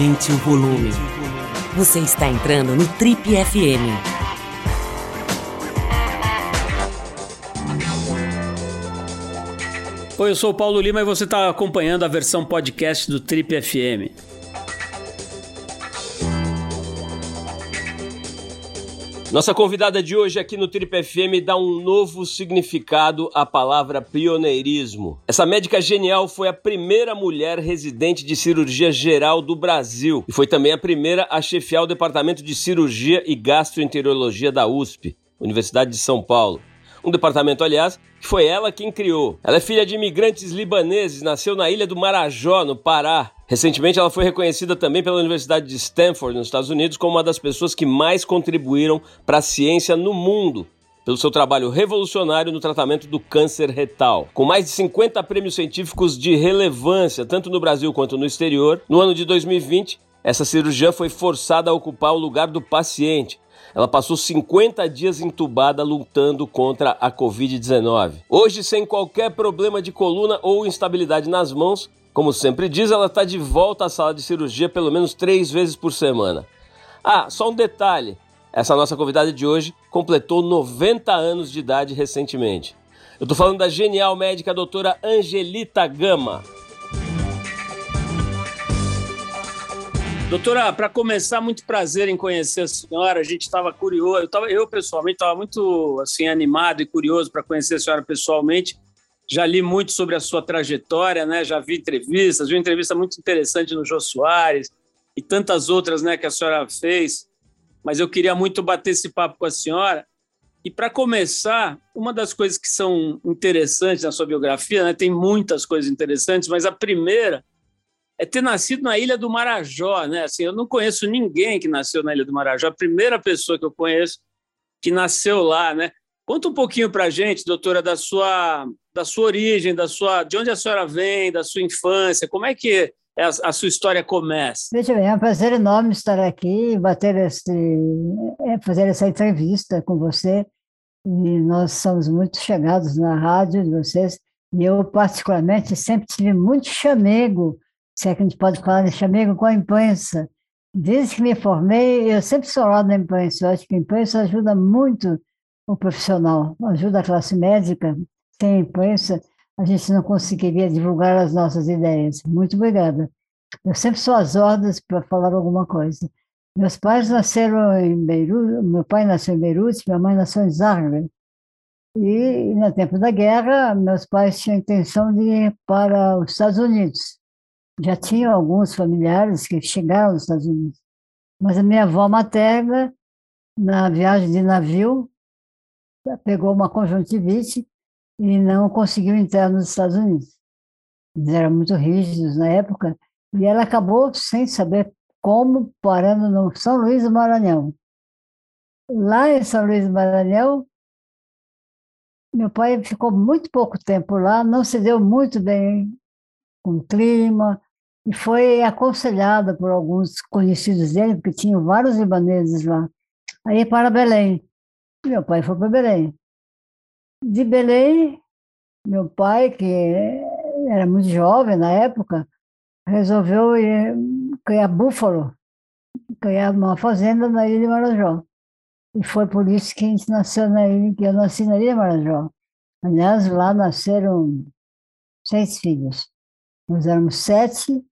Aumente o volume. Você está entrando no Trip FM. Oi, eu sou o Paulo Lima e você está acompanhando a versão podcast do Trip FM. Nossa convidada de hoje aqui no Trip FM dá um novo significado à palavra pioneirismo. Essa médica genial foi a primeira mulher residente de cirurgia geral do Brasil e foi também a primeira a chefiar o departamento de cirurgia e gastroenterologia da USP, Universidade de São Paulo. Um departamento, aliás, que foi ela quem criou. Ela é filha de imigrantes libaneses, nasceu na ilha do Marajó, no Pará, Recentemente, ela foi reconhecida também pela Universidade de Stanford, nos Estados Unidos, como uma das pessoas que mais contribuíram para a ciência no mundo pelo seu trabalho revolucionário no tratamento do câncer retal. Com mais de 50 prêmios científicos de relevância, tanto no Brasil quanto no exterior, no ano de 2020, essa cirurgiã foi forçada a ocupar o lugar do paciente. Ela passou 50 dias entubada lutando contra a Covid-19. Hoje, sem qualquer problema de coluna ou instabilidade nas mãos, como sempre diz, ela está de volta à sala de cirurgia pelo menos três vezes por semana. Ah, só um detalhe: essa nossa convidada de hoje completou 90 anos de idade recentemente. Eu estou falando da genial médica doutora Angelita Gama. Doutora, para começar, muito prazer em conhecer a senhora. A gente estava curioso, eu, tava, eu pessoalmente estava muito assim animado e curioso para conhecer a senhora pessoalmente já li muito sobre a sua trajetória, né? Já vi entrevistas, vi uma entrevista muito interessante no Jô Soares e tantas outras, né, que a senhora fez. Mas eu queria muito bater esse papo com a senhora. E para começar, uma das coisas que são interessantes na sua biografia, né, tem muitas coisas interessantes, mas a primeira é ter nascido na Ilha do Marajó, né? Assim, eu não conheço ninguém que nasceu na Ilha do Marajó. A primeira pessoa que eu conheço que nasceu lá, né? Conta um pouquinho para a gente, doutora, da sua, da sua origem, da sua, de onde a senhora vem, da sua infância, como é que a, a sua história começa? Veja bem, é um prazer enorme estar aqui, bater este, é, fazer essa entrevista com você. E nós somos muito chegados na rádio de vocês. E eu, particularmente, sempre tive muito chamego, se é que a gente pode falar de chamego com a imprensa. Desde que me formei, eu sempre sou lá na imprensa. Eu acho que a imprensa ajuda muito o profissional, ajuda a classe médica, sem imprensa, a gente não conseguiria divulgar as nossas ideias. Muito obrigada. Eu sempre sou às ordens para falar alguma coisa. Meus pais nasceram em Beirute, meu pai nasceu em Beirute, minha mãe nasceu em Zagreb. E, no tempo da guerra, meus pais tinham a intenção de ir para os Estados Unidos. Já tinham alguns familiares que chegaram nos Estados Unidos. Mas a minha avó materna, na viagem de navio, pegou uma conjuntivite e não conseguiu entrar nos Estados Unidos. Eles eram muito rígidos na época, e ela acabou, sem saber como, parando no São Luís do Maranhão. Lá em São Luís do Maranhão, meu pai ficou muito pouco tempo lá, não se deu muito bem com o clima, e foi aconselhada por alguns conhecidos dele, porque tinham vários libaneses lá, aí para Belém. Meu pai foi para Belém. De Belém, meu pai, que era muito jovem na época, resolveu ir criar búfalo, criar uma fazenda na Ilha de Marajó. E foi por isso que a gente nasceu na ilha, que eu nasci na Ilha de Marajó. Aliás, lá nasceram seis filhos. Nós éramos sete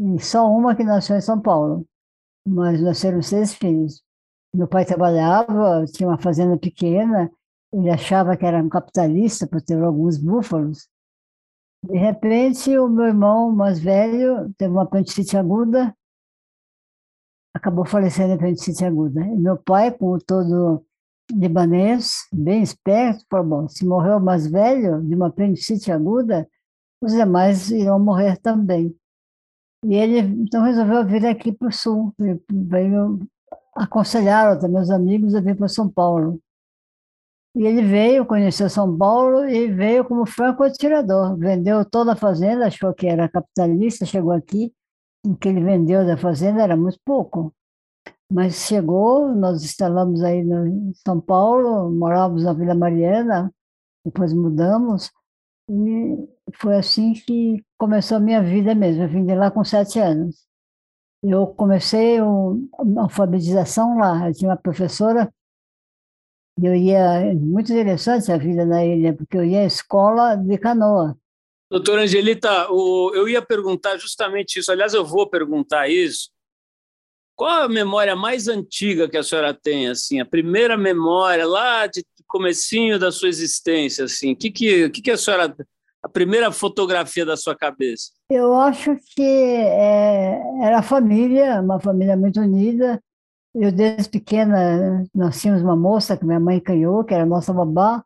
e só uma que nasceu em São Paulo. Mas nasceram seis filhos. Meu pai trabalhava, tinha uma fazenda pequena, ele achava que era um capitalista por ter alguns búfalos. De repente, o meu irmão mais velho teve uma apendicite aguda, acabou falecendo de apendicite aguda. E meu pai, como todo libanês, bem esperto, falou, bom, se morreu o mais velho de uma apendicite aguda, os demais irão morrer também. E ele então resolveu vir aqui para o sul, veio aconselharam também meus amigos a vir para São Paulo. E ele veio, conheceu São Paulo e veio como franco atirador. Vendeu toda a fazenda, achou que era capitalista, chegou aqui, o que ele vendeu da fazenda era muito pouco. Mas chegou, nós instalamos aí em São Paulo, morávamos na Vila Mariana, depois mudamos, e foi assim que começou a minha vida mesmo. Eu vim de lá com sete anos. eu comecei a alfabetização lá. Eu tinha uma professora eu ia, muito interessante a vida na ilha, porque eu ia à escola de canoa. Doutora Angelita, eu ia perguntar justamente isso. Aliás, eu vou perguntar isso. Qual a memória mais antiga que a senhora tem, assim, a primeira memória lá de comecinho da sua existência, assim? Que que, que que a senhora a primeira fotografia da sua cabeça? Eu acho que é, era a família, uma família muito unida. Eu, desde pequena, nós tínhamos uma moça que minha mãe criou, que era nossa babá.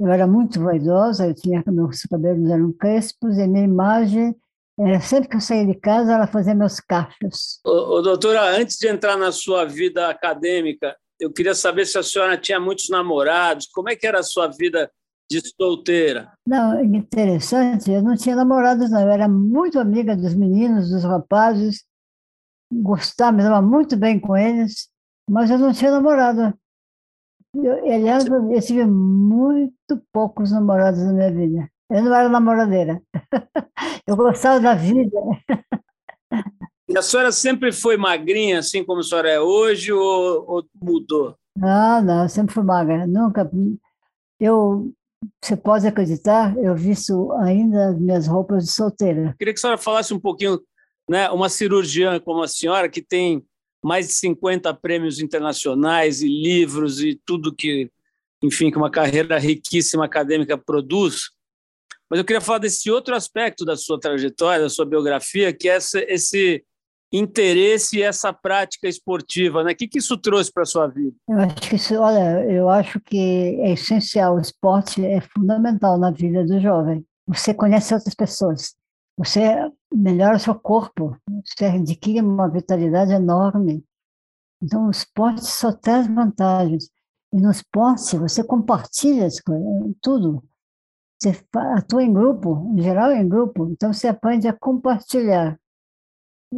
Eu era muito vaidosa, eu tinha meus cabelos eram crespos, e minha imagem era sempre que eu saía de casa, ela fazia meus cachos. Ô, ô, doutora, antes de entrar na sua vida acadêmica, eu queria saber se a senhora tinha muitos namorados, como é que era a sua vida de solteira? Não, interessante, eu não tinha namorados, não. Eu era muito amiga dos meninos, dos rapazes, gostava, me dava muito bem com eles, mas eu não tinha namorado. Eu, aliás, eu tive muito poucos namorados na minha vida. Eu não era namoradeira. Eu gostava da vida. E a senhora sempre foi magrinha, assim como a senhora é hoje, ou, ou mudou? Não, não, eu sempre fui magra. Nunca. Eu, você pode acreditar, eu visto ainda as minhas roupas de solteira. Queria que a senhora falasse um pouquinho né, uma cirurgiã como a senhora, que tem mais de 50 prêmios internacionais e livros e tudo que, enfim, que uma carreira riquíssima acadêmica produz. Mas eu queria falar desse outro aspecto da sua trajetória, da sua biografia, que é esse, esse interesse e essa prática esportiva, né? O que, que isso trouxe para a sua vida? Eu acho que isso, olha, eu acho que é essencial. O esporte é fundamental na vida do jovem. Você conhece outras pessoas. Você melhora o seu corpo, você adquire uma vitalidade enorme. Então, o esporte só traz vantagens. E no esporte, você compartilha tudo. Você atua em grupo, em geral em grupo, então você aprende a compartilhar.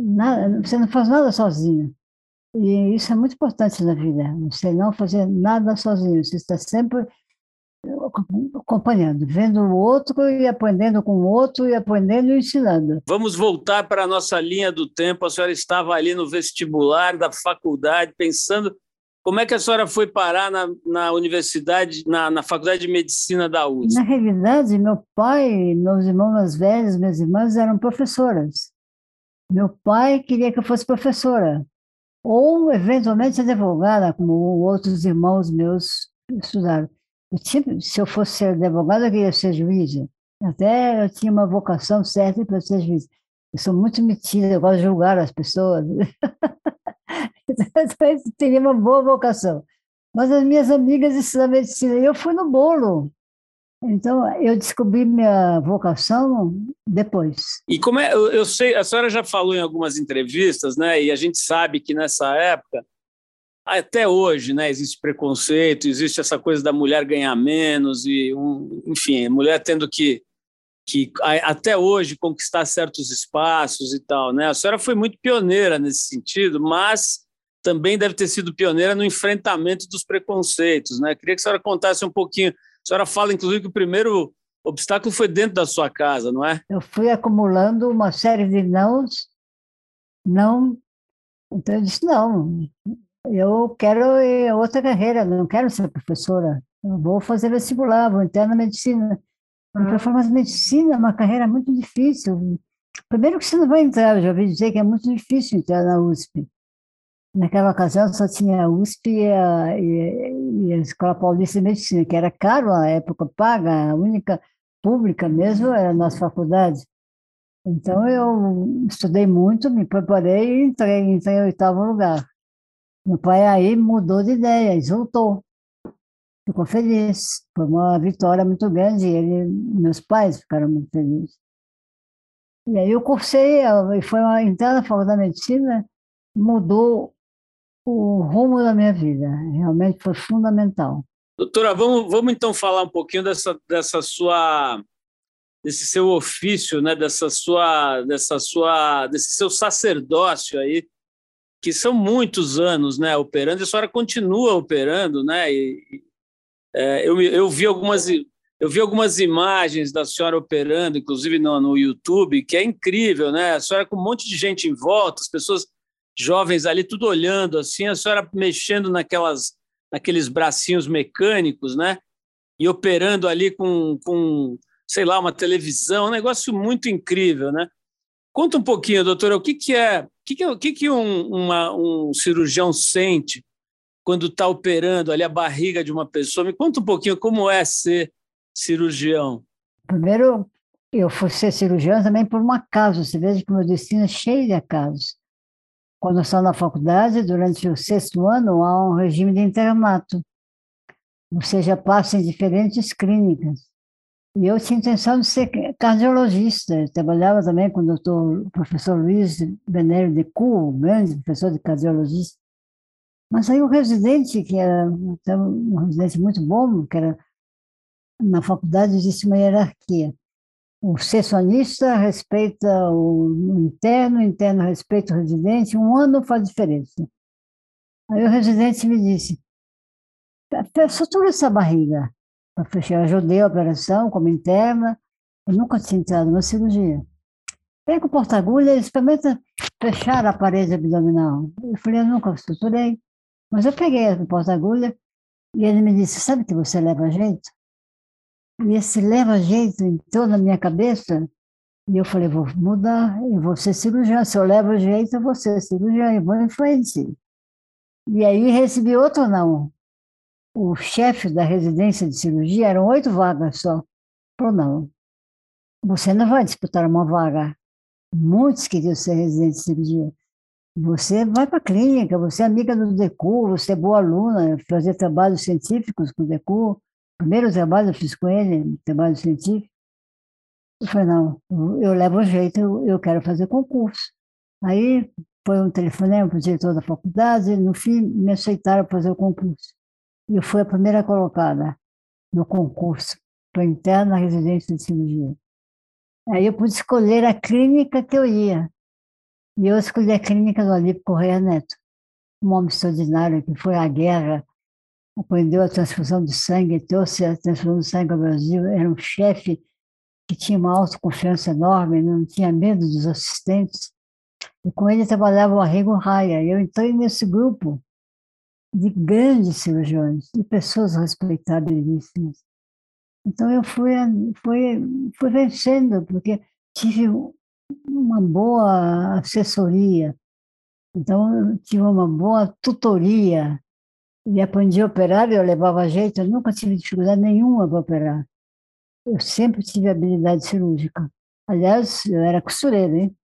Nada, você não faz nada sozinho. E isso é muito importante na vida. Você não fazer nada sozinho. Você está sempre acompanhando, vendo o outro e aprendendo com o outro e aprendendo e ensinando. Vamos voltar para a nossa linha do tempo. A senhora estava ali no vestibular da faculdade, pensando como é que a senhora foi parar na, na universidade, na, na faculdade de medicina da USP? Na realidade, meu pai, meus irmãos mais velhos, minhas irmãs eram professoras. Meu pai queria que eu fosse professora, ou eventualmente advogada, como outros irmãos meus estudaram. Eu se eu fosse ser advogada, eu queria ser juíza. Até eu tinha uma vocação certa para ser juíza. Eu sou muito metida, eu gosto de julgar as pessoas. então, eu teria uma boa vocação. Mas as minhas amigas estudaram medicina e eu fui no bolo. Então, eu descobri minha vocação depois. E como é, eu, eu sei, a senhora já falou em algumas entrevistas, né? E a gente sabe que nessa época até hoje, né, existe preconceito, existe essa coisa da mulher ganhar menos e, um, enfim, mulher tendo que, que até hoje conquistar certos espaços e tal, né? A senhora foi muito pioneira nesse sentido, mas também deve ter sido pioneira no enfrentamento dos preconceitos, né? Queria que a senhora contasse um pouquinho. A senhora fala, inclusive, que o primeiro obstáculo foi dentro da sua casa, não é? Eu fui acumulando uma série de nãos, não. Então eu disse: não, eu quero outra carreira, não quero ser professora. Eu vou fazer vestibular, vou entrar na medicina. Porque eu mas medicina é uma carreira muito difícil. Primeiro que você não vai entrar, eu já ouvi dizer que é muito difícil entrar na USP. Naquela ocasião só tinha a USP e a, e, e a Escola Paulista de Medicina, que era caro na época, paga, a única pública mesmo era a nossa faculdade. Então eu estudei muito, me preparei e entrei, entrei em oitavo lugar. Meu pai aí mudou de ideia, exultou. Ficou feliz. Foi uma vitória muito grande. Ele, meus pais ficaram muito felizes. E aí eu cursei, foi uma entrada na faculdade de medicina, mudou o rumo da minha vida. Realmente foi fundamental. Doutora, vamos, vamos então falar um pouquinho dessa, dessa sua desse seu ofício, né, dessa sua dessa sua desse seu sacerdócio aí que são muitos anos né, operando, e a senhora continua operando, né? E, é, eu, eu vi algumas, Eu vi algumas imagens da senhora operando, inclusive no, no YouTube, que é incrível, né? A senhora com um monte de gente em volta, as pessoas jovens ali, tudo olhando assim, a senhora mexendo naquelas, naqueles bracinhos mecânicos, né? E operando ali com, com, sei lá, uma televisão, um negócio muito incrível, né? Conta um pouquinho, doutora, o que, que é, o que, que, o que, que um, uma, um cirurgião sente quando está operando ali a barriga de uma pessoa? Me conta um pouquinho como é ser cirurgião. Primeiro, eu fui ser cirurgião também por um acaso. Você veja que o meu destino é cheio de acasos. Quando estava na faculdade, durante o sexto ano, há um regime de internato. Ou seja, passa em diferentes clínicas. E eu tinha intenção de ser cardiologista. Eu trabalhava também com o doutor professor Luiz Benério de Cu, grande professor de cardiologia. Mas aí o residente, que era um residente muito bom, que era na faculdade existe uma hierarquia. O sessionista respeita o interno, o interno respeita o residente, um ano faz diferença. Aí o residente me disse, sutura essa barriga. Eu fechar, ajudei a operação como interna, eu nunca tinha entrado numa cirurgia. Pega o porta-agulha e experimenta fechar a parede abdominal. Eu falei, eu nunca suturei. Mas eu peguei o porta-agulha e ele me disse, sabe que você leva jeito? E esse leva-jeito entrou na minha cabeça, e eu falei, vou mudar, eu vou ser cirurgião. Se eu levo jeito, eu vou ser cirurgião, eu vou em frente. E aí recebi outro não. O chefe da residência de cirurgia, eram oito vagas só. Falou, não, você não vai disputar uma vaga. Muitos queriam ser residente de cirurgia. Você vai para a clínica, você é amiga do DECU, você é boa aluna, fazer trabalhos científicos com o DECU primeiro trabalho eu fiz com ele, trabalho científico. Eu falei, não, eu levo jeito, eu, quero fazer concurso. Aí foi um telefonema para o diretor da faculdade, e no fim me aceitaram fazer o concurso. E eu fui a primeira colocada no concurso para entrar na residência de cirurgia. Aí eu pude escolher a clínica que eu ia. E eu escolhi a clínica do Alípio Correia Neto, um homem extraordinário que foi à guerra aprendeu a transfusão de sangue, trouxe a transfusão de sangue ao Brasil, era um chefe que tinha uma autoconfiança enorme, não tinha medo dos assistentes. E com ele trabalhava o Arrigo Raia. Eu entrei nesse grupo de grandes cirurgiões, de pessoas respeitabilíssimas. Então eu fui, fui, fui vencendo, porque tive uma boa assessoria, então eu tive uma boa tutoria, e aprendi a operar, eu levava jeito, eu nunca tive dificuldade nenhuma para operar. Eu sempre tive habilidade cirúrgica. Aliás, eu era costureira, hein?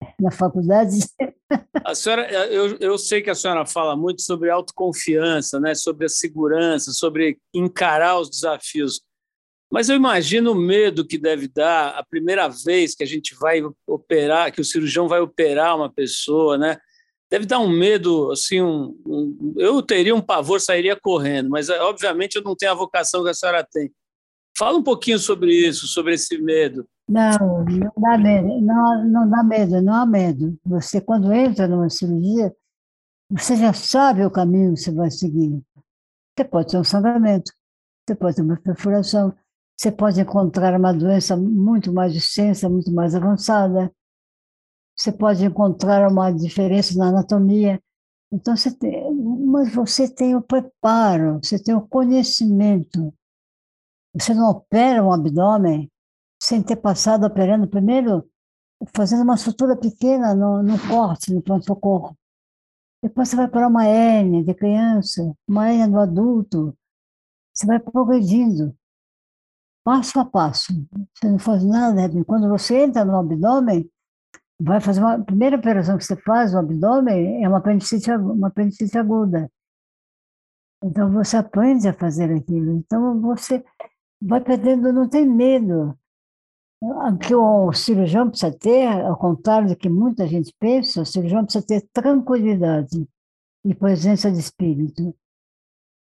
Na faculdade. A senhora, eu, eu sei que a senhora fala muito sobre autoconfiança, né? sobre a segurança, sobre encarar os desafios. Mas eu imagino o medo que deve dar a primeira vez que a gente vai operar, que o cirurgião vai operar uma pessoa, né? Deve dar um medo, assim, um, um, eu teria um pavor, sairia correndo, mas eh, obviamente eu não tenho a vocação que a senhora tem. Fala um pouquinho sobre isso, sobre esse medo. Não, não dá medo, não, não dá medo, não há medo. Você, quando entra numa cirurgia, você já sabe o caminho que você vai seguir. Você pode ter um sangramento, você pode ter uma perfuração, você pode encontrar uma doença muito mais extensa, muito mais avançada, você pode encontrar uma diferença na anatomia. Então, você tem, mas você tem o preparo, você tem o conhecimento. Você não opera um abdômen sem ter passado operando primeiro, fazendo uma estrutura pequena no, no corte, no pronto-socorro. Depois você vai para uma hérnia de criança, uma hérnia do adulto. Você vai progredindo, passo a passo. Você não faz nada. Quando você entra no abdômen, vai fazer uma a primeira operação que você faz no abdômen é uma apendicite, uma apendicite aguda. Então você aprende a fazer aquilo. Então você vai perdendo, não tem medo. O que o cirurgião precisa ter, ao contrário do que muita gente pensa, o cirurgião precisa ter tranquilidade e presença de espírito,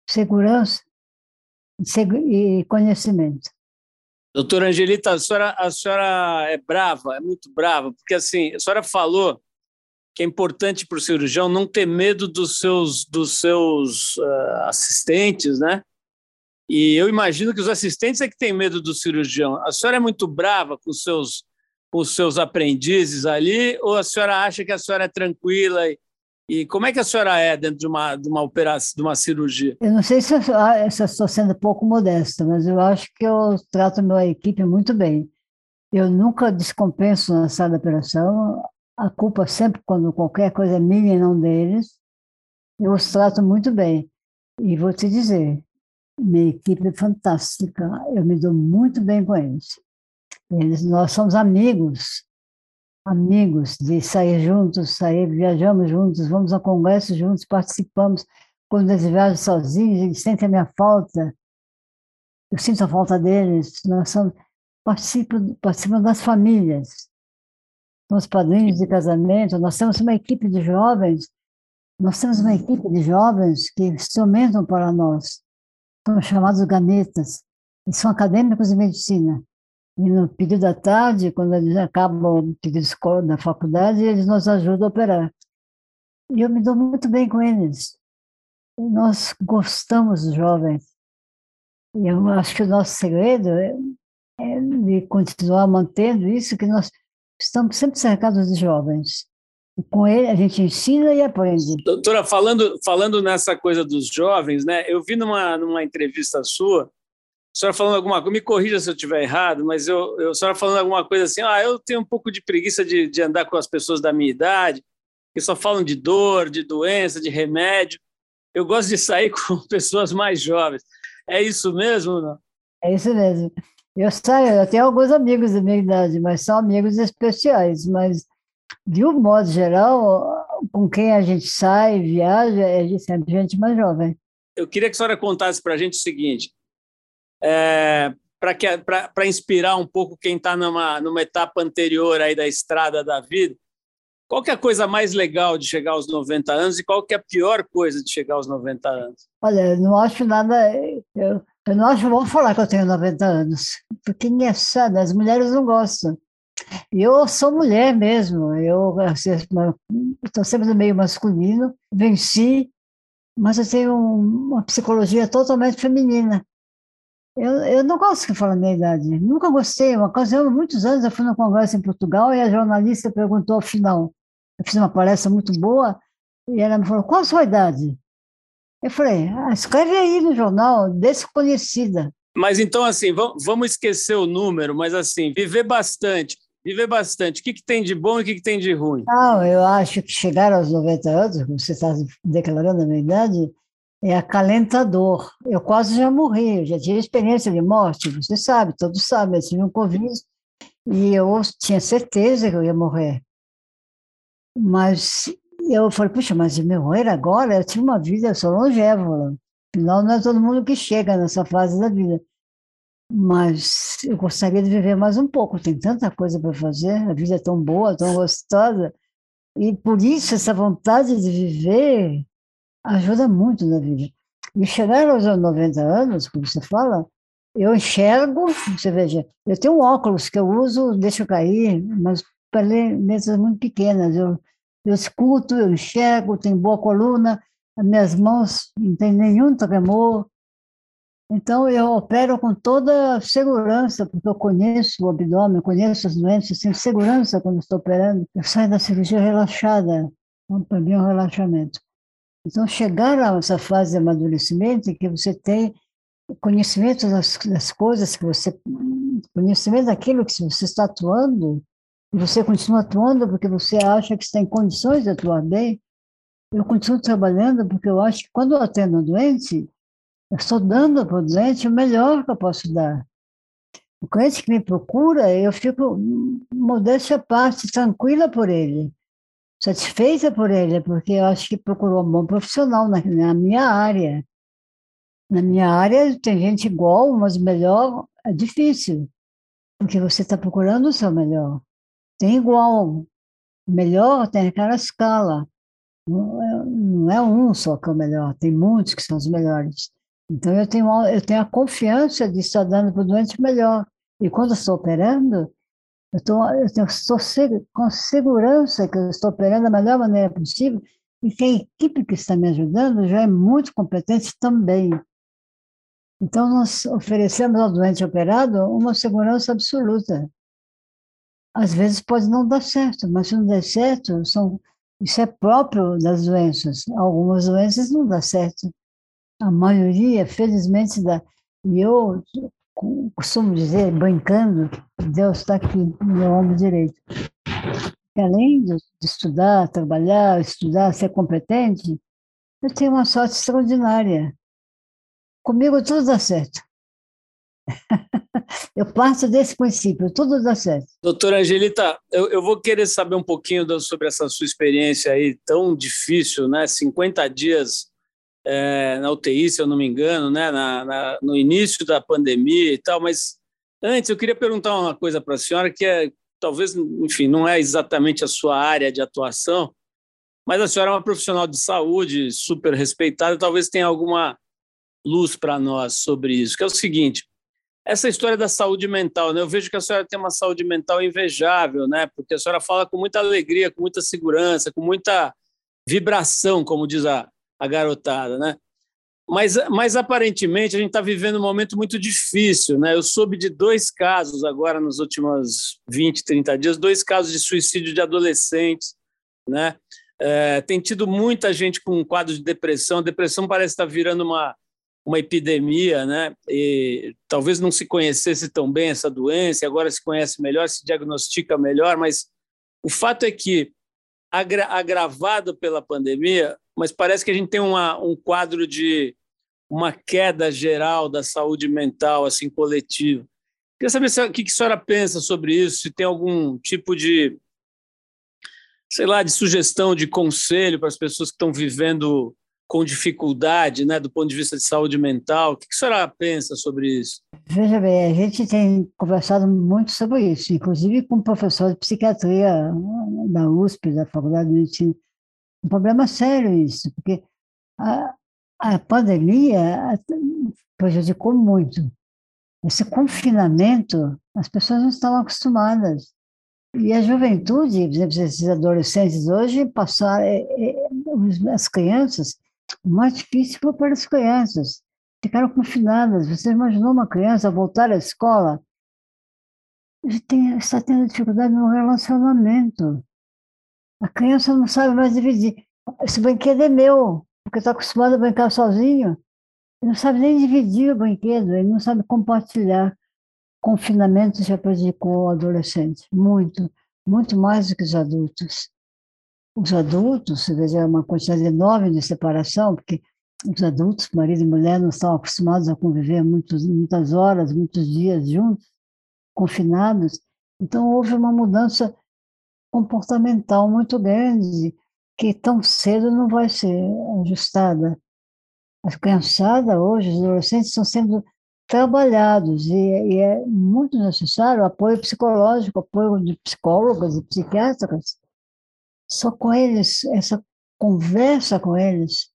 segurança e conhecimento. Doutora Angelita, a senhora, a senhora é brava, é muito brava, porque assim, a senhora falou que é importante para o cirurgião não ter medo dos seus, dos seus uh, assistentes, né? E eu imagino que os assistentes é que têm medo do cirurgião. A senhora é muito brava com os seus, com os seus aprendizes ali, ou a senhora acha que a senhora é tranquila? E, e como é que a senhora é dentro de uma, de uma operação, de uma cirurgia? Eu não sei se eu, ah, se eu estou sendo pouco modesta, mas eu acho que eu trato minha equipe muito bem. Eu nunca descompenso na sala de operação. A culpa sempre, quando qualquer coisa é minha e não deles, eu os trato muito bem. E vou te dizer, minha equipe é fantástica, eu me dou muito bem com eles. eles nós somos amigos, amigos de sair juntos, sair, viajamos juntos, vamos a congressos juntos, participamos. Quando eles viajam sozinhos, eles sentem a minha falta, eu sinto a falta deles. Nós somos, participam, participam das famílias, somos padrinhos de casamento, nós temos uma equipe de jovens, nós temos uma equipe de jovens que instrumentam para nós são chamados gametas, e são acadêmicos de medicina. E no período da tarde, quando eles acabam o período da faculdade, eles nos ajudam a operar. E eu me dou muito bem com eles. Nós gostamos dos jovens. E eu acho que o nosso segredo é, é de continuar mantendo isso, que nós estamos sempre cercados de jovens. E com ele a gente ensina e aprende. Doutora, falando, falando nessa coisa dos jovens, né? Eu vi numa, numa entrevista sua, a senhora falando alguma coisa, me corrija se eu estiver errado, mas eu, eu, a senhora falando alguma coisa assim, ah, eu tenho um pouco de preguiça de, de andar com as pessoas da minha idade, que só falam de dor, de doença, de remédio. Eu gosto de sair com pessoas mais jovens. É isso mesmo, não? É isso mesmo. Eu saio, eu tenho alguns amigos da minha idade, mas são amigos especiais, mas de um modo geral, com quem a gente sai, viaja, é sempre gente mais jovem. Eu queria que a senhora contasse para a gente o seguinte, é, para inspirar um pouco quem está numa, numa etapa anterior aí da estrada da vida, qual que é a coisa mais legal de chegar aos 90 anos e qual que é a pior coisa de chegar aos 90 anos? Olha, eu não acho nada... Eu, eu não acho bom falar que eu tenho 90 anos, porque engraçado, as mulheres não gostam. Eu sou mulher mesmo, eu estou sempre no meio masculino, venci, mas eu tenho uma psicologia totalmente feminina. Eu, eu não gosto que fale a minha idade, nunca gostei. Uma ocasião, muitos anos, eu fui num congresso em Portugal e a jornalista perguntou ao final, eu fiz uma palestra muito boa, e ela me falou, qual a sua idade? Eu falei, ah, escreve aí no jornal, desconhecida. Mas então, assim, vamos esquecer o número, mas assim, viver bastante, Viver bastante. O que, que tem de bom e o que, que tem de ruim? Não, eu acho que chegar aos 90 anos, como você está declarando a minha idade, é acalentador. Eu quase já morri, eu já tive experiência de morte, você sabe, todos sabem, eu tive um Covid e eu tinha certeza que eu ia morrer. Mas eu falei, puxa, mas me morrer agora? Eu tive uma vida, eu sou. Afinal, não é todo mundo que chega nessa fase da vida mas eu gostaria de viver mais um pouco. Tem tanta coisa para fazer, a vida é tão boa, tão gostosa, e por isso essa vontade de viver ajuda muito na vida. E chegar aos 90 anos, como você fala, eu enxergo, você veja, eu tenho um óculos que eu uso, deixo cair, mas para ler letras muito pequenas. Eu, eu escuto, eu enxergo, tenho boa coluna, as minhas mãos não tem nenhum tremor, então, eu opero com toda segurança, porque eu conheço o abdômen, conheço as doenças, tenho segurança quando estou operando. Eu saio da cirurgia relaxada, então, para mim é um relaxamento. Então, chegar a essa fase de amadurecimento em que você tem conhecimento das, das coisas que você. conhecimento daquilo que você está atuando, e você continua atuando porque você acha que está em condições de atuar bem. Eu continuo trabalhando porque eu acho que quando eu atendo um doente, eu estou dando para o doente o melhor que eu posso dar. O cliente que me procura, eu fico, modéstia à parte, tranquila por ele, satisfeita por ele, porque eu acho que procurou um bom profissional na, na minha área. Na minha área tem gente igual, mas melhor é difícil, porque você está procurando o seu melhor. Tem igual, melhor tem aquela escala. Não é, não é um só que é o melhor, tem muitos que são os melhores. Então, eu tenho, eu tenho a confiança de estar dando para o doente melhor. E quando eu estou operando, eu, estou, eu estou com segurança que eu estou operando da melhor maneira possível e que a equipe que está me ajudando já é muito competente também. Então, nós oferecemos ao doente operado uma segurança absoluta. Às vezes pode não dar certo, mas se não der certo, são, isso é próprio das doenças. Algumas doenças não dá certo. A maioria, felizmente, dá. E eu costumo dizer, brincando, Deus está aqui no meu ombro direito. E além de estudar, trabalhar, estudar, ser competente, eu tenho uma sorte extraordinária. Comigo tudo dá certo. eu parto desse princípio, tudo dá certo. Doutora Angelita, eu, eu vou querer saber um pouquinho sobre essa sua experiência aí tão difícil, né? 50 dias é, na UTI, se eu não me engano, né? Na, na, no início da pandemia e tal, mas antes eu queria perguntar uma coisa para a senhora que é talvez, enfim, não é exatamente a sua área de atuação, mas a senhora é uma profissional de saúde super respeitada, talvez tenha alguma luz para nós sobre isso, que é o seguinte: essa história da saúde mental, né? Eu vejo que a senhora tem uma saúde mental invejável, né? Porque a senhora fala com muita alegria, com muita segurança, com muita vibração, como diz a, a garotada, né? Mas, mas aparentemente a gente está vivendo um momento muito difícil, né? Eu soube de dois casos agora nos últimos 20, 30 dias, dois casos de suicídio de adolescentes, né? É, tem tido muita gente com um quadro de depressão. A depressão parece estar virando uma, uma epidemia, né? E talvez não se conhecesse tão bem essa doença, agora se conhece melhor, se diagnostica melhor, mas o fato é que, agra agravado pela pandemia, mas parece que a gente tem uma, um quadro de uma queda geral da saúde mental, assim, coletiva. Queria saber se, o que a senhora pensa sobre isso, se tem algum tipo de, sei lá, de sugestão, de conselho para as pessoas que estão vivendo com dificuldade, né, do ponto de vista de saúde mental. O que a senhora pensa sobre isso? Veja bem, a gente tem conversado muito sobre isso, inclusive com o professor de psiquiatria da USP, da Faculdade de Medicina. Um problema sério isso, porque a, a pandemia prejudicou muito. Esse confinamento, as pessoas não estavam acostumadas. E a juventude, por exemplo, esses adolescentes hoje, passaram, é, é, as crianças mais difícil foi para as crianças. Ficaram confinadas. Você imaginou uma criança voltar à escola? Tem, está tendo dificuldade no relacionamento. A criança não sabe mais dividir. Esse brinquedo é meu, porque está acostumado a brincar sozinho. Ele não sabe nem dividir o brinquedo, ele não sabe compartilhar. Confinamento já prejudicou o adolescente, muito, muito mais do que os adultos os adultos, veja, uma quantidade enorme de separação, porque os adultos, marido e mulher, não estão acostumados a conviver muitos, muitas horas, muitos dias juntos, confinados. Então, houve uma mudança comportamental muito grande, que tão cedo não vai ser ajustada. A criançada hoje, os adolescentes, estão sendo trabalhados e, e é muito necessário apoio psicológico, apoio de psicólogas e psiquiatras, só com eles, essa conversa com eles,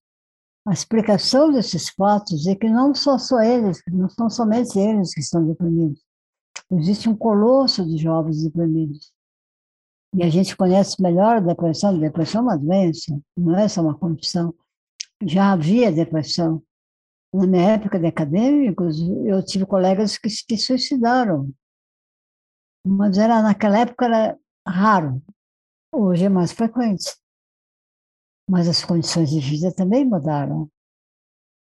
a explicação desses fatos é que não são só eles, não são somente eles que estão deprimidos. Existe um colosso de jovens deprimidos. E a gente conhece melhor a depressão. A depressão é uma doença, não é só uma condição. Já havia depressão. Na minha época de acadêmicos, eu tive colegas que se suicidaram. Mas era, naquela época era raro. Hoje é mais frequente. Mas as condições de vida também mudaram.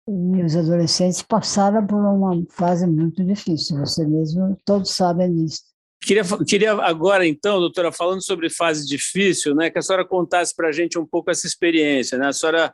E os adolescentes passaram por uma fase muito difícil, você mesmo, todos sabem disso. Queria, queria agora, então, doutora, falando sobre fase difícil, né, que a senhora contasse para a gente um pouco essa experiência. Né? A senhora,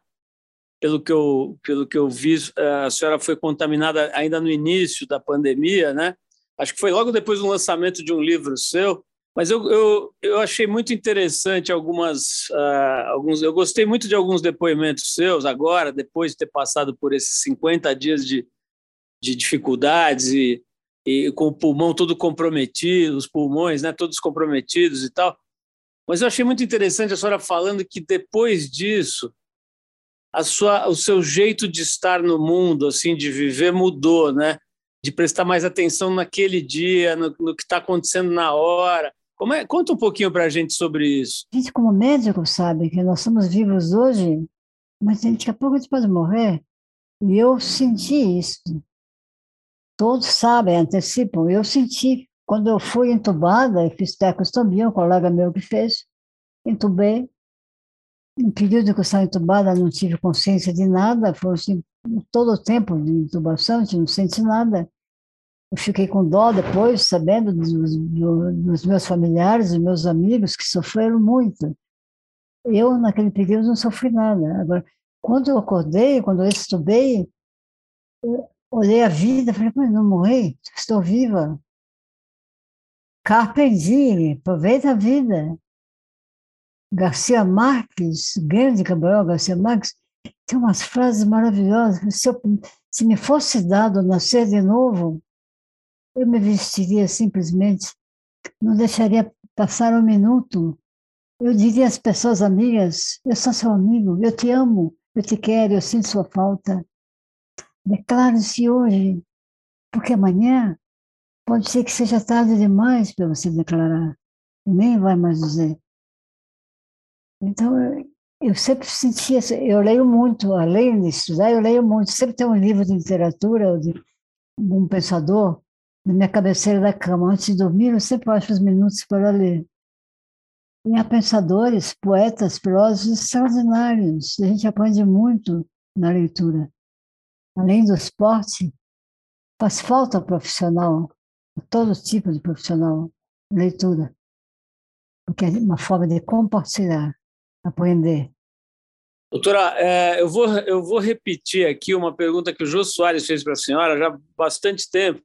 pelo que, eu, pelo que eu vi, a senhora foi contaminada ainda no início da pandemia, né? acho que foi logo depois do lançamento de um livro seu, mas eu, eu, eu achei muito interessante algumas. Uh, alguns, eu gostei muito de alguns depoimentos seus agora, depois de ter passado por esses 50 dias de, de dificuldades e, e com o pulmão todo comprometido, os pulmões né, todos comprometidos e tal. Mas eu achei muito interessante a senhora falando que depois disso, a sua, o seu jeito de estar no mundo, assim, de viver, mudou, né? De prestar mais atenção naquele dia, no, no que está acontecendo na hora. Como é? Conta um pouquinho para a gente sobre isso. A gente, como médico, sabe que nós somos vivos hoje, mas daqui a pouco a gente pode morrer. E eu senti isso. Todos sabem, antecipam. Eu senti, quando eu fui entubada, fiz tecostobia, um colega meu que fez, entubei. No período que eu estava entubada, não tive consciência de nada, foi assim, todo o tempo de intubação, não senti nada. Eu fiquei com dó depois, sabendo dos, dos meus familiares, dos meus amigos que sofreram muito. Eu, naquele período, não sofri nada. Agora, quando eu acordei, quando eu estudei, eu olhei a vida, falei, mas não morri, estou viva. Carpe diem, aproveita a vida. Garcia Marques, grande Cabral Garcia Marques, tem umas frases maravilhosas. Se, eu, se me fosse dado nascer de novo, eu me vestiria simplesmente, não deixaria passar um minuto. Eu diria às pessoas amigas: eu sou seu amigo, eu te amo, eu te quero, eu sinto sua falta. Declare-se hoje, porque amanhã pode ser que seja tarde demais para você declarar, e nem vai mais dizer. Então, eu sempre senti, eu leio muito, além de estudar, eu leio muito. Sempre tem um livro de literatura ou de um pensador na minha cabeceira da cama. Antes de dormir, eu sempre acho os minutos para ler. E há pensadores, poetas, filósofos extraordinários. A gente aprende muito na leitura. Além do esporte, faz falta profissional, todo tipo de profissional, leitura. Porque é uma forma de compartilhar, aprender. Doutora, é, eu, vou, eu vou repetir aqui uma pergunta que o Jô Soares fez para a senhora já há bastante tempo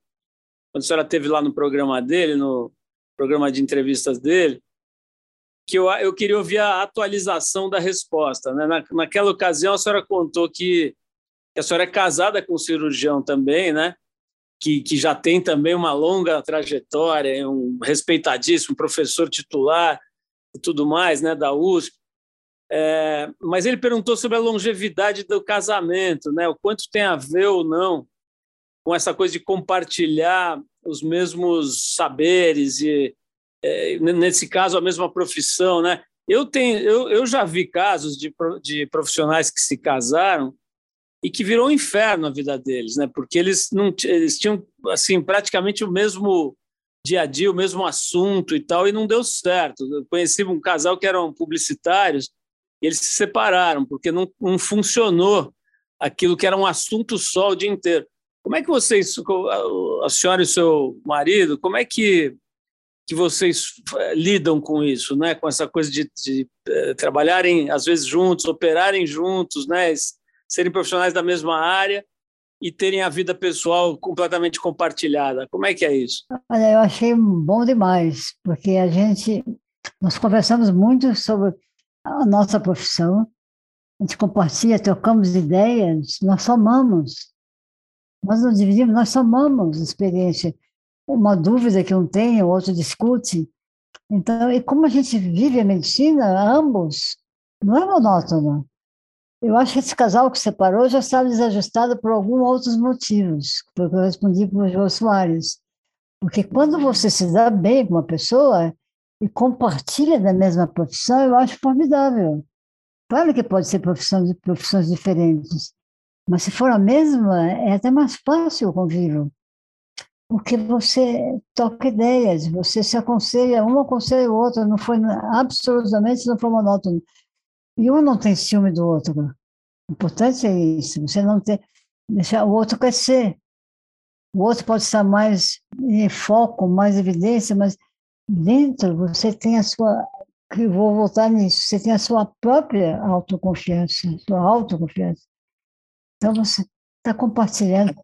quando a senhora esteve lá no programa dele, no programa de entrevistas dele, que eu, eu queria ouvir a atualização da resposta. Né? Na, naquela ocasião, a senhora contou que, que a senhora é casada com um cirurgião também, né? Que, que já tem também uma longa trajetória, um respeitadíssimo professor titular e tudo mais, né, da USP. É, mas ele perguntou sobre a longevidade do casamento, né, o quanto tem a ver ou não com essa coisa de compartilhar os mesmos saberes e é, nesse caso a mesma profissão, né? Eu tenho, eu, eu já vi casos de, de profissionais que se casaram e que virou um inferno a vida deles, né? Porque eles não eles tinham assim praticamente o mesmo dia a dia, o mesmo assunto e tal, e não deu certo. Eu conheci um casal que eram publicitários e eles se separaram porque não, não funcionou aquilo que era um assunto só o dia inteiro. Como é que vocês, a senhora e o seu marido, como é que, que vocês eh, lidam com isso, né? com essa coisa de, de uh, trabalharem, às vezes, juntos, operarem juntos, né? Serem profissionais da mesma área e terem a vida pessoal completamente compartilhada? Como é que é isso? Olha, eu achei bom demais, porque a gente, nós conversamos muito sobre a nossa profissão, a gente compartilha, trocamos ideias, nós somamos. Nós não dividimos, nós somamos experiência. Uma dúvida que um tem, o outro discute. Então, e como a gente vive a medicina, ambos, não é monótono. Eu acho que esse casal que separou já estava desajustado por alguns outros motivos, porque eu respondi para o João Soares. Porque quando você se dá bem com uma pessoa e compartilha da mesma profissão, eu acho formidável. Claro que pode ser profissão de profissões diferentes, mas se for a mesma, é até mais fácil o convívio, porque você toca ideias, você se aconselha, um aconselha o outro, não foi absolutamente não foi monótono. E um não tem ciúme do outro. O importante é isso, você não tem deixar o outro crescer. O outro pode estar mais em foco, mais evidência, mas dentro você tem a sua, que vou voltar nisso, você tem a sua própria autoconfiança, sua autoconfiança. Então você está compartilhando,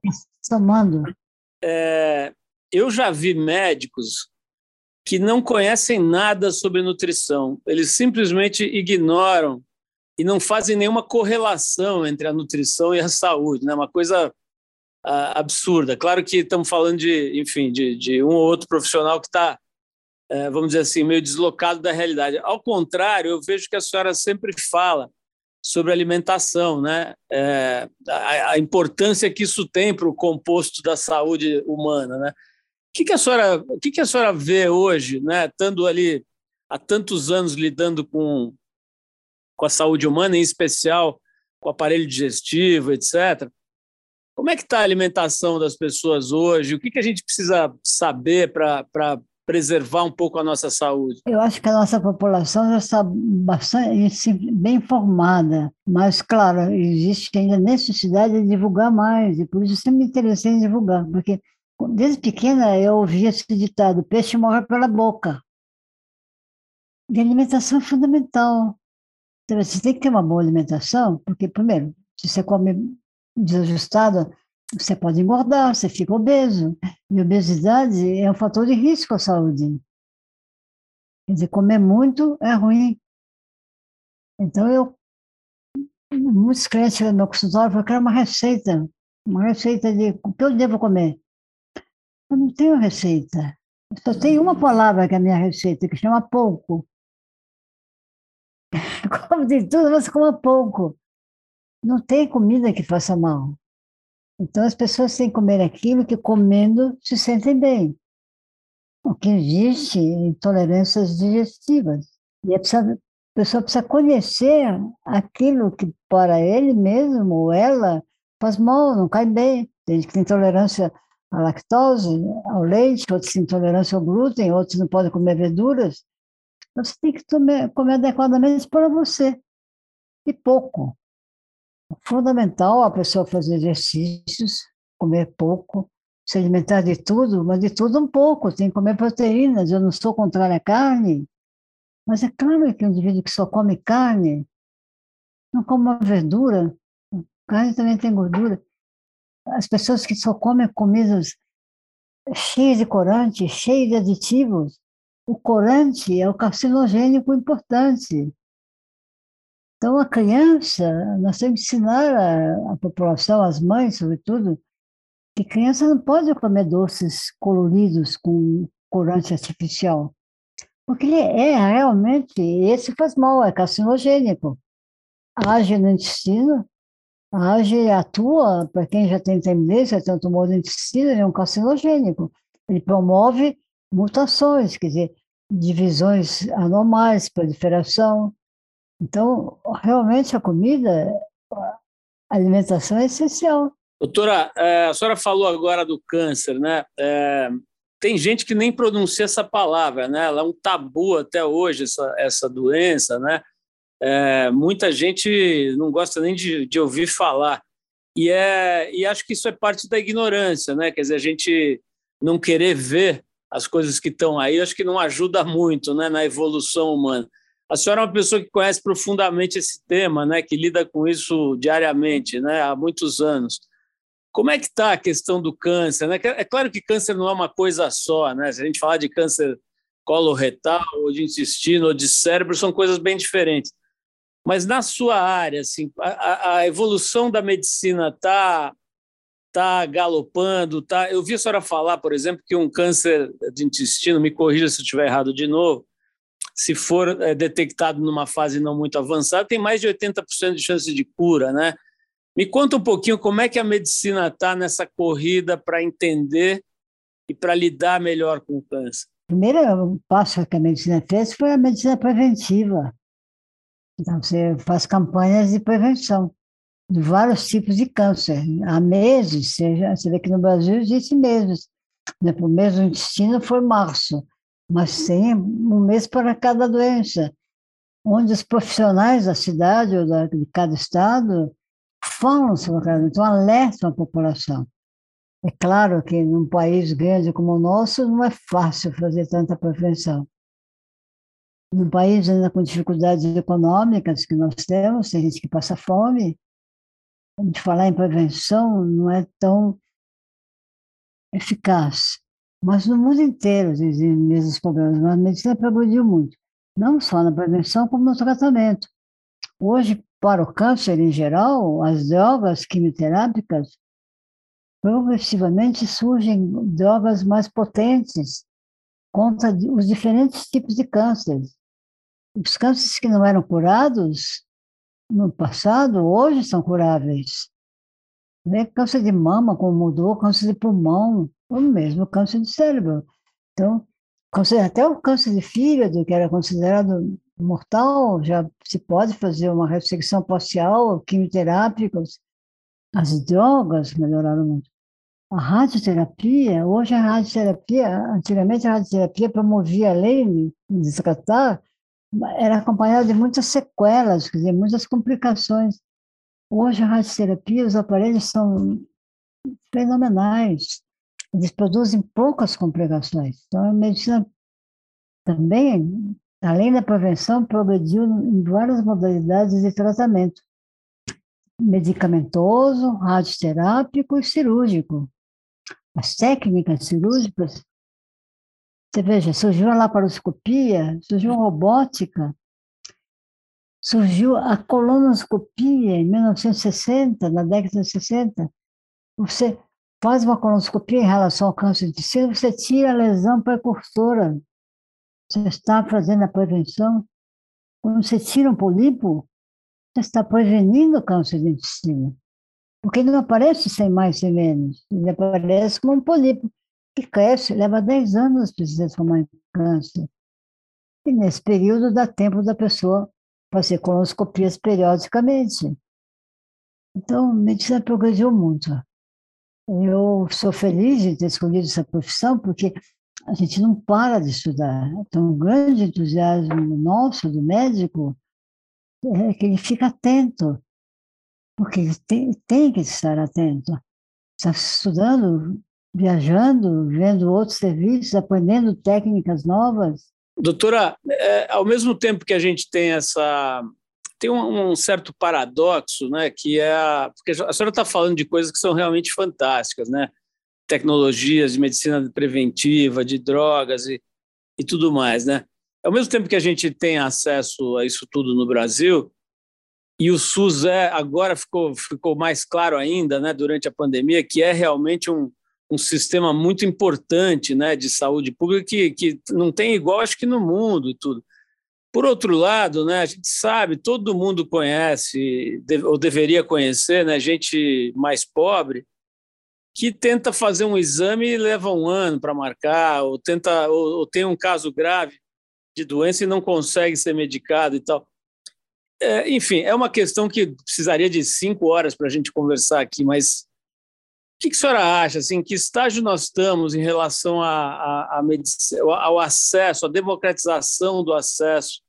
somando. É, eu já vi médicos que não conhecem nada sobre nutrição. Eles simplesmente ignoram e não fazem nenhuma correlação entre a nutrição e a saúde, né? Uma coisa absurda. Claro que estamos falando de, enfim, de, de um ou outro profissional que está, é, vamos dizer assim, meio deslocado da realidade. Ao contrário, eu vejo que a senhora sempre fala sobre alimentação, né? É, a, a, importância que isso tem para o composto da saúde humana, né? Que, que a senhora, o que, que a senhora vê hoje, né? Estando ali há tantos anos lidando com com a saúde humana, em especial com o aparelho digestivo, etc. Como é que está a alimentação das pessoas hoje? O que, que a gente precisa saber para preservar um pouco a nossa saúde? Eu acho que a nossa população já está bastante bem informada, mas, claro, existe ainda necessidade de divulgar mais, e por isso sempre me interessei em divulgar, porque desde pequena eu ouvia esse ditado: peixe morre pela boca. E alimentação é fundamental. Então, você tem que ter uma boa alimentação, porque, primeiro, se você come desajustado, você pode engordar, você fica obeso. E obesidade é um fator de risco à saúde. Quer dizer, comer muito é ruim. Então, eu, muitos clientes no meu consultório falaram que era uma receita, uma receita de o que eu devo comer. Eu não tenho receita. Eu só tenho uma palavra que é a minha receita, que chama pouco. Como de tudo, você come pouco. Não tem comida que faça mal. Então, as pessoas têm que comer aquilo que, comendo, se sentem bem. O que existe intolerâncias digestivas. E a pessoa precisa conhecer aquilo que, para ele mesmo ou ela, faz mal, não cai bem. Tem gente que tem intolerância à lactose, ao leite, outros têm intolerância ao glúten, outros não podem comer verduras. Então, você tem que comer, comer adequadamente para você. E pouco fundamental a pessoa fazer exercícios, comer pouco, se alimentar de tudo, mas de tudo um pouco, tem que comer proteínas. Eu não sou contrária à carne, mas é claro que o indivíduo que só come carne, não come uma verdura, carne também tem gordura. As pessoas que só comem comidas cheias de corante, cheias de aditivos, o corante é o carcinogênico importante. Então, a criança, nós temos que ensinar a, a população, as mães, sobretudo, que criança não pode comer doces coloridos com corante artificial, porque ele é realmente, esse faz mal, é carcinogênico. Age no intestino, age, atua, para quem já tem tendência, tem um tumor no intestino, ele é um carcinogênico. Ele promove mutações, quer dizer, divisões anormais, proliferação, então, realmente a comida, a alimentação é essencial. Doutora, é, a senhora falou agora do câncer, né? É, tem gente que nem pronuncia essa palavra, né? Ela é um tabu até hoje, essa, essa doença, né? É, muita gente não gosta nem de, de ouvir falar. E, é, e acho que isso é parte da ignorância, né? Quer dizer, a gente não querer ver as coisas que estão aí, acho que não ajuda muito né, na evolução humana. A senhora é uma pessoa que conhece profundamente esse tema, né, que lida com isso diariamente, né, há muitos anos. Como é que está a questão do câncer? Né? É claro que câncer não é uma coisa só, né? Se a gente falar de câncer coloretal, ou de intestino, ou de cérebro, são coisas bem diferentes. Mas na sua área, assim, a, a evolução da medicina está tá galopando, tá? Eu vi a senhora falar, por exemplo, que um câncer de intestino, me corrija se eu estiver errado de novo, se for é, detectado numa fase não muito avançada, tem mais de 80% de chance de cura, né? Me conta um pouquinho como é que a medicina está nessa corrida para entender e para lidar melhor com o câncer. O primeiro passo que a medicina fez foi a medicina preventiva. Então, você faz campanhas de prevenção de vários tipos de câncer. Há meses, você vê que no Brasil existe meses. O mês do intestino foi março mas tem um mês para cada doença, onde os profissionais da cidade ou de cada estado falam sobre cada então alertam a população. É claro que num país grande como o nosso não é fácil fazer tanta prevenção. Num país ainda com dificuldades econômicas que nós temos, tem gente que passa fome, de falar em prevenção não é tão eficaz. Mas no mundo inteiro existem mesmos problemas. Mas a medicina progrediu muito, não só na prevenção, como no tratamento. Hoje, para o câncer em geral, as drogas quimioterápicas, progressivamente surgem drogas mais potentes contra os diferentes tipos de cânceres. Os cânceres que não eram curados no passado, hoje são curáveis. Né? Câncer de mama, como mudou, câncer de pulmão, o mesmo câncer de cérebro. Então, até o câncer de fígado, que era considerado mortal, já se pode fazer uma ressecção parcial, quimioterápicos. As drogas melhoraram muito. A radioterapia, hoje a radioterapia, antigamente a radioterapia promovia a lei de descartar, era acompanhada de muitas sequelas, quer dizer, muitas complicações. Hoje a radioterapia, os aparelhos são fenomenais, eles produzem poucas complicações. Então a medicina também, além da prevenção, progrediu em várias modalidades de tratamento medicamentoso, radioterápico e cirúrgico. As técnicas cirúrgicas, você veja, surgiu a laparoscopia, surgiu a robótica, surgiu a colonoscopia em 1960, na década de 60. Você faz uma colonoscopia em relação ao câncer de intestino, você tira a lesão precursora. Você está fazendo a prevenção. Quando você tira um polipo, você está prevenindo o câncer de intestino. Porque ele não aparece sem mais, sem menos. Ele aparece como um polipo que cresce, leva 10 anos para se transformar em câncer. E nesse período dá tempo da pessoa fazer colonoscopias periodicamente. Então, a medicina progrediu muito. Eu sou feliz de ter escolhido essa profissão, porque a gente não para de estudar. Então, um grande entusiasmo nosso, do médico, é que ele fica atento, porque ele tem, tem que estar atento. Está estudando, viajando, vendo outros serviços, aprendendo técnicas novas. Doutora, é, ao mesmo tempo que a gente tem essa tem um, um, certo paradoxo, né, que é a, porque a senhora está falando de coisas que são realmente fantásticas, né, tecnologias de medicina preventiva, de drogas e, e tudo mais, né. Ao mesmo tempo que a gente tem acesso a isso tudo no Brasil, e o SUS é, agora ficou, ficou mais claro ainda, né, durante a pandemia, que é realmente um, um sistema muito importante né, de saúde pública que, que não tem igual, acho que no mundo e tudo. Por outro lado, né, a gente sabe, todo mundo conhece, ou deveria conhecer, né, gente mais pobre, que tenta fazer um exame e leva um ano para marcar, ou, tenta, ou, ou, tem um caso grave de doença e não consegue ser medicado e tal. É, enfim, é uma questão que precisaria de cinco horas para a gente conversar aqui, mas que, que a senhora acha? Assim, que estágio nós estamos em relação a, a, a medicina, ao acesso, à democratização do acesso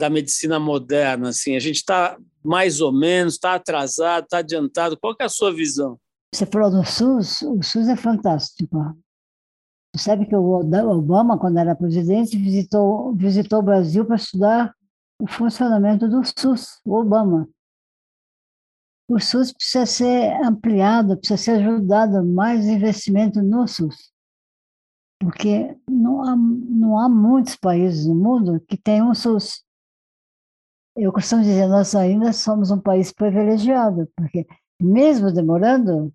da medicina moderna? Assim, a gente está mais ou menos, está atrasado, está adiantado. Qual é a sua visão? Você falou do SUS, o SUS é fantástico. Você sabe que o Obama, quando era presidente, visitou, visitou o Brasil para estudar o funcionamento do SUS, o Obama o SUS precisa ser ampliado, precisa ser ajudado mais investimento no SUS. Porque não há, não há muitos países no mundo que tenham um SUS. Eu costumo dizer, nós ainda somos um país privilegiado, porque mesmo demorando,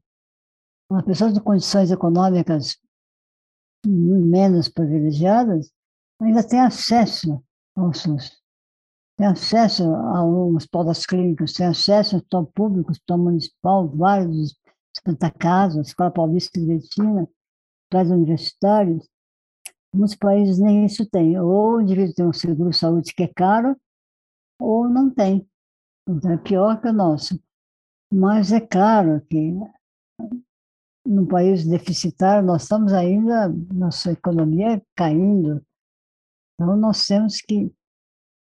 uma pessoa de condições econômicas menos privilegiadas ainda tem acesso ao SUS tem acesso a um hospital das clínicas, tem acesso ao hospital público, hospital municipal, vários, Santa Casa, Escola Paulista de Medicina, hospitais universitários. Muitos países nem isso têm. Ou o indivíduo tem um seguro de saúde que é caro, ou não tem. Então é pior que o nosso. Mas é claro que num país deficitário, nós estamos ainda, nossa economia caindo. Então, nós temos que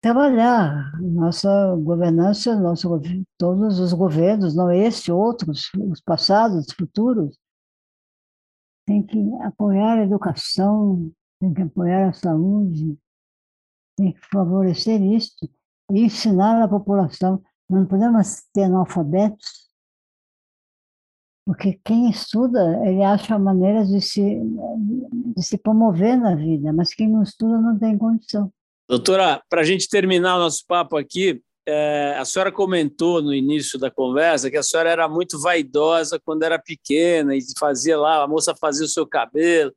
trabalhar nossa governança, nosso, todos os governos, não este, outros, os passados, futuros, tem que apoiar a educação, tem que apoiar a saúde, tem que favorecer isso e ensinar a população. Não podemos ter analfabetos, porque quem estuda, ele acha maneiras de se, de se promover na vida, mas quem não estuda não tem condição. Doutora, para a gente terminar o nosso papo aqui, é, a senhora comentou no início da conversa que a senhora era muito vaidosa quando era pequena e fazia lá, a moça fazia o seu cabelo.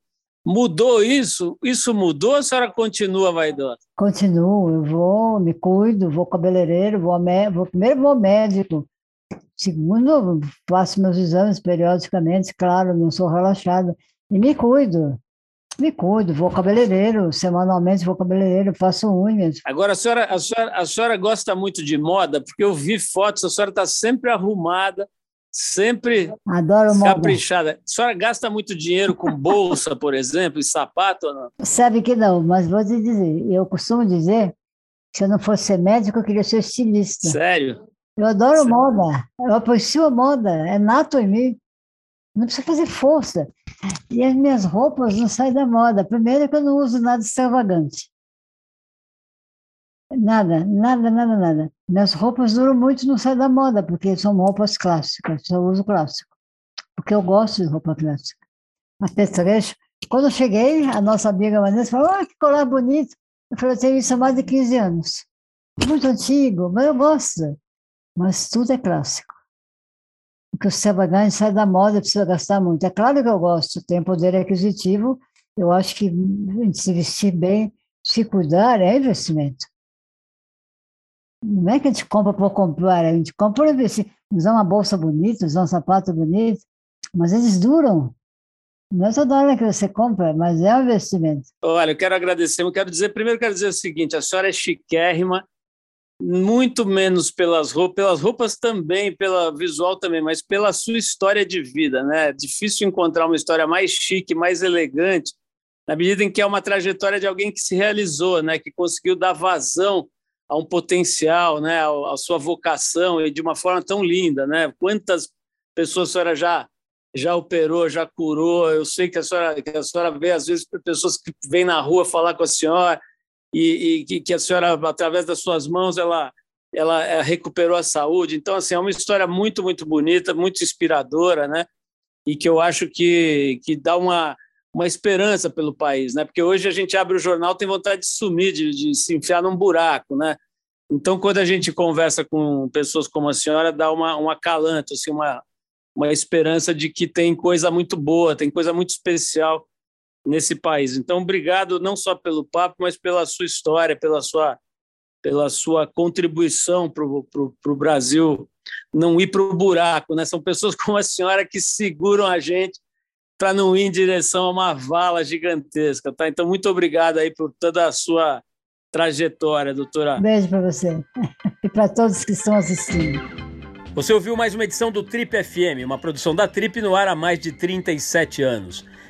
Mudou isso? Isso mudou ou a senhora continua vaidosa? Continuo, eu vou, me cuido, vou cabeleireiro, vou, vou primeiro vou médico. Segundo, faço meus exames periodicamente, claro, não sou relaxada. E me cuido me cuido, vou cabeleireiro, semanalmente vou cabeleireiro, faço unhas. Agora, a senhora, a, senhora, a senhora gosta muito de moda, porque eu vi fotos, a senhora está sempre arrumada, Sempre Adoro moda. caprichada. A senhora gasta muito dinheiro com bolsa, por exemplo, e sapato ou não? Sabe que não, mas vou te dizer, eu costumo dizer que se eu não fosse ser médico, eu queria ser estilista. Sério? Eu adoro Sério? moda, eu aprecio a moda, é nato em mim. Não precisa fazer força. E as minhas roupas não saem da moda. Primeiro que eu não uso nada extravagante. Nada, nada, nada, nada. Minhas roupas duram muito, não saem da moda, porque são roupas clássicas, só uso clássico. Porque eu gosto de roupa clássica. Apetrecho. Quando eu cheguei, a nossa amiga Vanessa falou, ah, que colar bonito. Eu falei, eu tenho isso há mais de 15 anos. Muito antigo, mas eu gosto. Mas tudo é clássico. Porque o extravagante sai da moda, precisa gastar muito. É claro que eu gosto, tem poder aquisitivo. Eu acho que se vestir bem, se cuidar, é investimento. Não é que a gente compra por comprar, a gente compra para investir. Usar uma bolsa bonita, usar um sapato bonito, mas eles duram. Não é toda hora que você compra, mas é um investimento. Olha, eu quero agradecer. Eu quero dizer, primeiro, quero dizer o seguinte: a senhora é chiquérrima, muito menos pelas roupas, pelas roupas também, pela visual também, mas pela sua história de vida, né? É difícil encontrar uma história mais chique, mais elegante, na medida em que é uma trajetória de alguém que se realizou, né? Que conseguiu dar vazão a um potencial, né? A sua vocação e de uma forma tão linda, né? Quantas pessoas a senhora já já operou, já curou. Eu sei que a senhora, que a senhora vê, às vezes, pessoas que vêm na rua falar com a senhora e, e que a senhora, através das suas mãos, ela, ela eh, recuperou a saúde. Então, assim, é uma história muito, muito bonita, muito inspiradora, né? E que eu acho que, que dá uma, uma esperança pelo país, né? Porque hoje a gente abre o jornal tem vontade de sumir, de, de se enfiar num buraco, né? Então, quando a gente conversa com pessoas como a senhora, dá uma, um acalanto, assim, uma, uma esperança de que tem coisa muito boa, tem coisa muito especial nesse país. Então, obrigado não só pelo papo, mas pela sua história, pela sua, pela sua contribuição para o Brasil não ir para o buraco. Né? São pessoas como a senhora que seguram a gente para não ir em direção a uma vala gigantesca. Tá? Então, muito obrigado aí por toda a sua trajetória, doutora. Beijo para você e para todos que estão assistindo. Você ouviu mais uma edição do Trip FM, uma produção da Trip no ar há mais de 37 anos.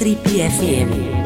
Trip FM.